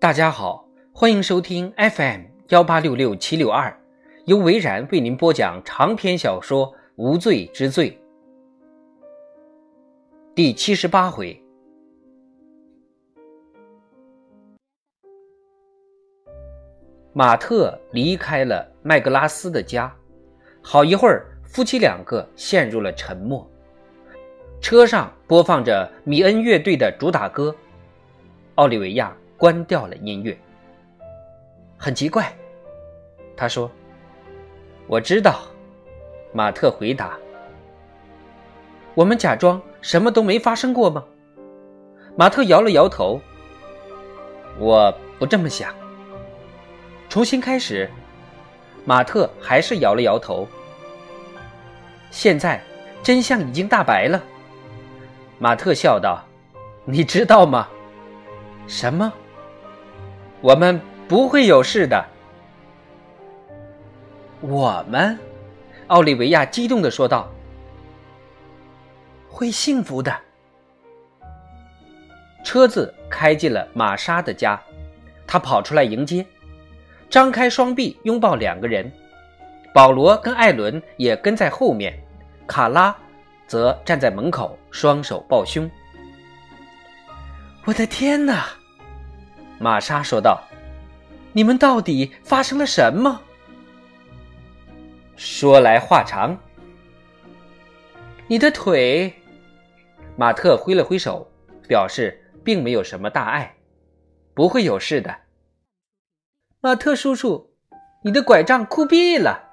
大家好，欢迎收听 FM 幺八六六七六二，由维然为您播讲长篇小说《无罪之罪》第七十八回。马特离开了麦格拉斯的家，好一会儿，夫妻两个陷入了沉默。车上播放着米恩乐队的主打歌，奥利维亚。关掉了音乐。很奇怪，他说：“我知道。”马特回答：“我们假装什么都没发生过吗？”马特摇了摇头：“我不这么想。”重新开始，马特还是摇了摇头。现在真相已经大白了，马特笑道：“你知道吗？什么？”我们不会有事的。我们，奥利维亚激动的说道：“会幸福的。”车子开进了玛莎的家，他跑出来迎接，张开双臂拥抱两个人。保罗跟艾伦也跟在后面，卡拉则站在门口，双手抱胸。我的天哪！玛莎说道：“你们到底发生了什么？”说来话长。你的腿，马特挥了挥手，表示并没有什么大碍，不会有事的。马特叔叔，你的拐杖酷毙了，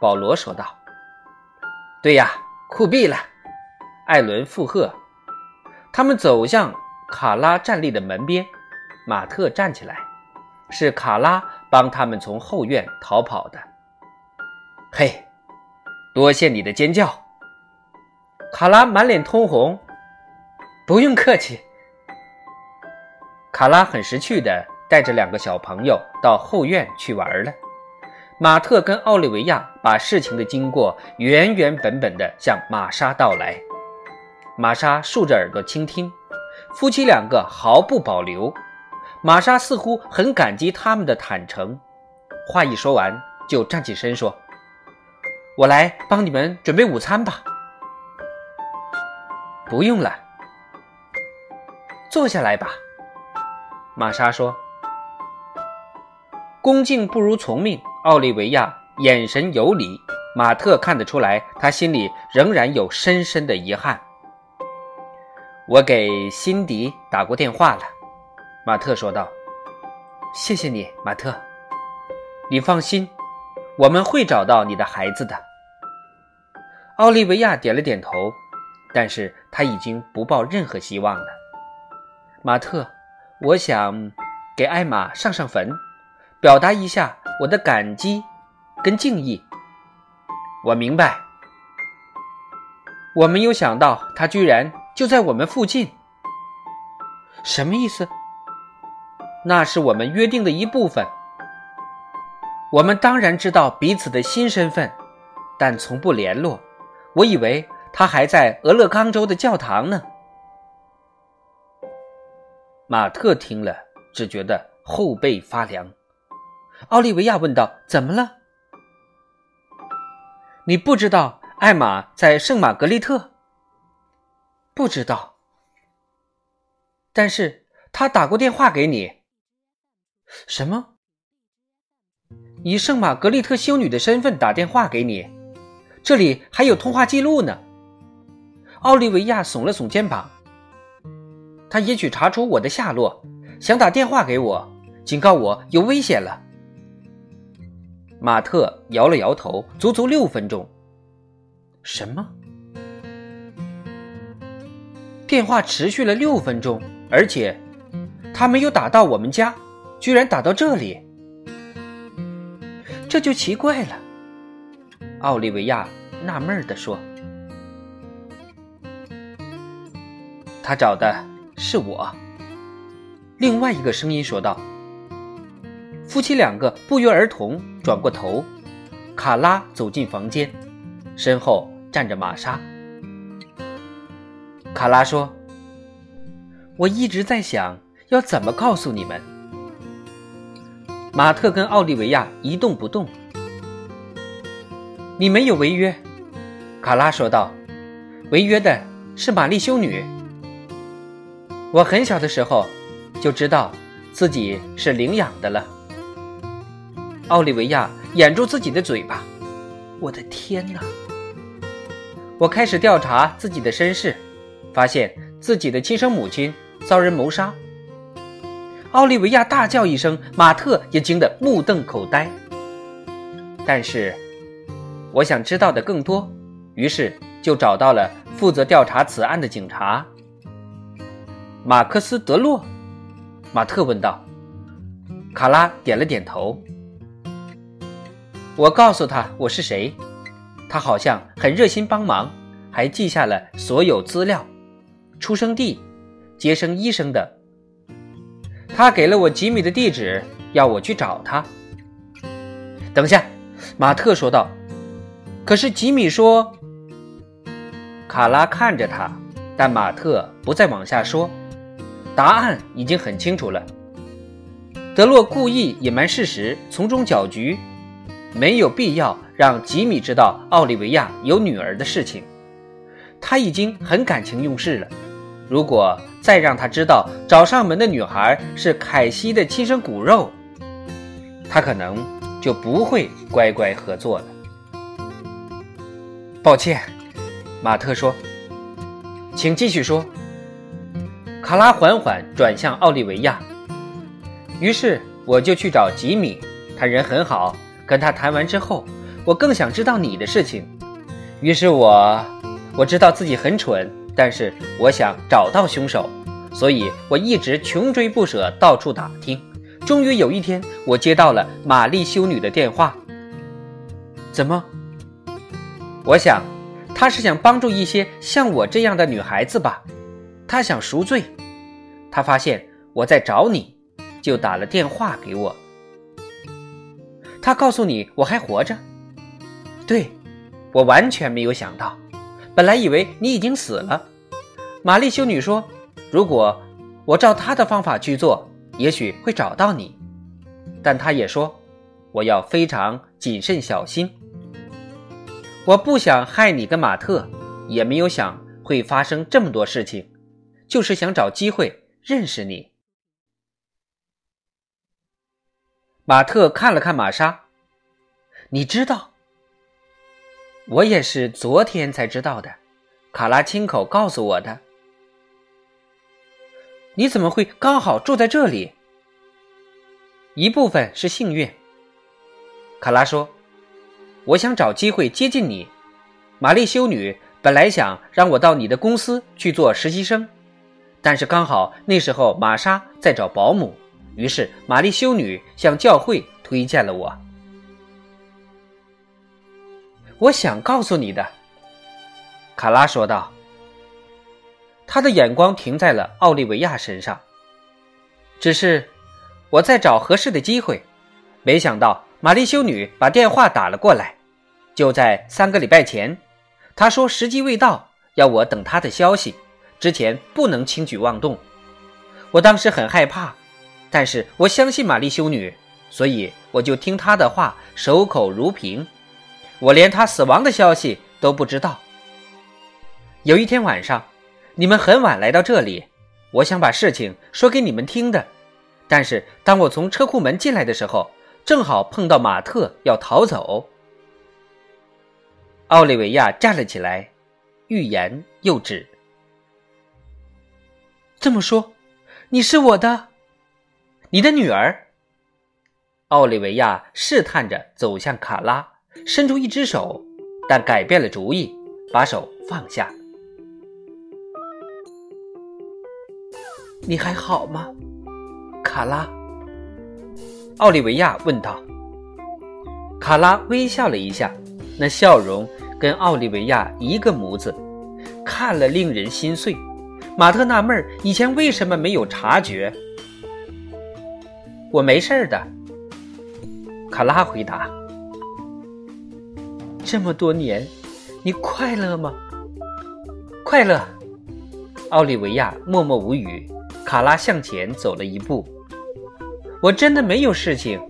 保罗说道。“对呀，酷毙了。”艾伦附和。他们走向卡拉站立的门边。马特站起来，是卡拉帮他们从后院逃跑的。嘿，多谢你的尖叫！卡拉满脸通红。不用客气。卡拉很识趣的带着两个小朋友到后院去玩了。马特跟奥利维亚把事情的经过原原本本的向玛莎道来。玛莎竖着耳朵倾听，夫妻两个毫不保留。玛莎似乎很感激他们的坦诚，话一说完，就站起身说：“我来帮你们准备午餐吧。”“不用了，坐下来吧。”玛莎说。恭敬不如从命，奥利维亚眼神游离，马特看得出来，他心里仍然有深深的遗憾。我给辛迪打过电话了。马特说道：“谢谢你，马特。你放心，我们会找到你的孩子的。”奥利维亚点了点头，但是他已经不抱任何希望了。马特，我想给艾玛上上坟，表达一下我的感激跟敬意。我明白。我没有想到他居然就在我们附近。什么意思？那是我们约定的一部分。我们当然知道彼此的新身份，但从不联络。我以为他还在俄勒冈州的教堂呢。马特听了，只觉得后背发凉。奥利维亚问道：“怎么了？你不知道艾玛在圣玛格丽特？不知道。但是他打过电话给你。”什么？以圣玛格丽特修女的身份打电话给你，这里还有通话记录呢。奥利维亚耸了耸肩膀。他也许查出我的下落，想打电话给我，警告我有危险了。马特摇了摇头，足足六分钟。什么？电话持续了六分钟，而且他没有打到我们家。居然打到这里，这就奇怪了。奥利维亚纳闷的说：“他找的是我。”另外一个声音说道。夫妻两个不约而同转过头，卡拉走进房间，身后站着玛莎。卡拉说：“我一直在想要怎么告诉你们。”马特跟奥利维亚一动不动。你没有违约，卡拉说道。违约的是玛丽修女。我很小的时候就知道自己是领养的了。奥利维亚掩住自己的嘴巴。我的天哪！我开始调查自己的身世，发现自己的亲生母亲遭人谋杀。奥利维亚大叫一声，马特也惊得目瞪口呆。但是，我想知道的更多，于是就找到了负责调查此案的警察马克思·德洛。马特问道。卡拉点了点头。我告诉他我是谁，他好像很热心帮忙，还记下了所有资料，出生地、接生医生的。他给了我吉米的地址，要我去找他。等下，马特说道。可是吉米说，卡拉看着他，但马特不再往下说。答案已经很清楚了。德洛故意隐瞒事实，从中搅局，没有必要让吉米知道奥利维亚有女儿的事情。他已经很感情用事了。如果再让他知道找上门的女孩是凯西的亲生骨肉，他可能就不会乖乖合作了。抱歉，马特说，请继续说。卡拉缓缓转向奥利维亚。于是我就去找吉米，他人很好。跟他谈完之后，我更想知道你的事情。于是我，我知道自己很蠢。但是我想找到凶手，所以我一直穷追不舍，到处打听。终于有一天，我接到了玛丽修女的电话。怎么？我想，她是想帮助一些像我这样的女孩子吧。她想赎罪。她发现我在找你，就打了电话给我。他告诉你我还活着。对，我完全没有想到。本来以为你已经死了，玛丽修女说：“如果我照他的方法去做，也许会找到你。”但她也说：“我要非常谨慎小心。我不想害你跟马特，也没有想会发生这么多事情，就是想找机会认识你。”马特看了看玛莎，你知道。我也是昨天才知道的，卡拉亲口告诉我的。你怎么会刚好住在这里？一部分是幸运。卡拉说：“我想找机会接近你。”玛丽修女本来想让我到你的公司去做实习生，但是刚好那时候玛莎在找保姆，于是玛丽修女向教会推荐了我。我想告诉你的，卡拉说道。他的眼光停在了奥利维亚身上。只是我在找合适的机会，没想到玛丽修女把电话打了过来。就在三个礼拜前，她说时机未到，要我等她的消息，之前不能轻举妄动。我当时很害怕，但是我相信玛丽修女，所以我就听她的话，守口如瓶。我连她死亡的消息都不知道。有一天晚上，你们很晚来到这里，我想把事情说给你们听的。但是当我从车库门进来的时候，正好碰到马特要逃走。奥利维亚站了起来，欲言又止。这么说，你是我的，你的女儿？奥利维亚试探着走向卡拉。伸出一只手，但改变了主意，把手放下。你还好吗，卡拉？奥利维亚问道。卡拉微笑了一下，那笑容跟奥利维亚一个模子，看了令人心碎。马特纳闷儿以前为什么没有察觉。我没事的，卡拉回答。这么多年，你快乐吗？快乐，奥利维亚默默无语，卡拉向前走了一步。我真的没有事情。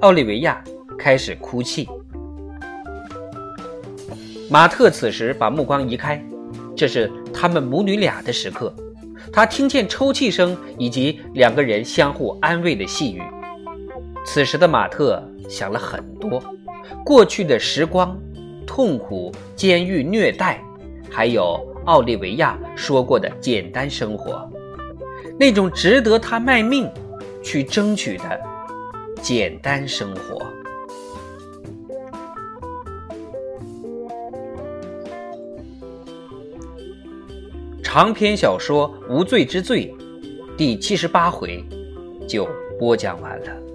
奥利维亚开始哭泣。马特此时把目光移开，这是他们母女俩的时刻。他听见抽泣声以及两个人相互安慰的细语。此时的马特想了很多，过去的时光、痛苦、监狱、虐待，还有奥利维亚说过的简单生活，那种值得他卖命去争取的简单生活。长篇小说《无罪之罪》第七十八回就播讲完了。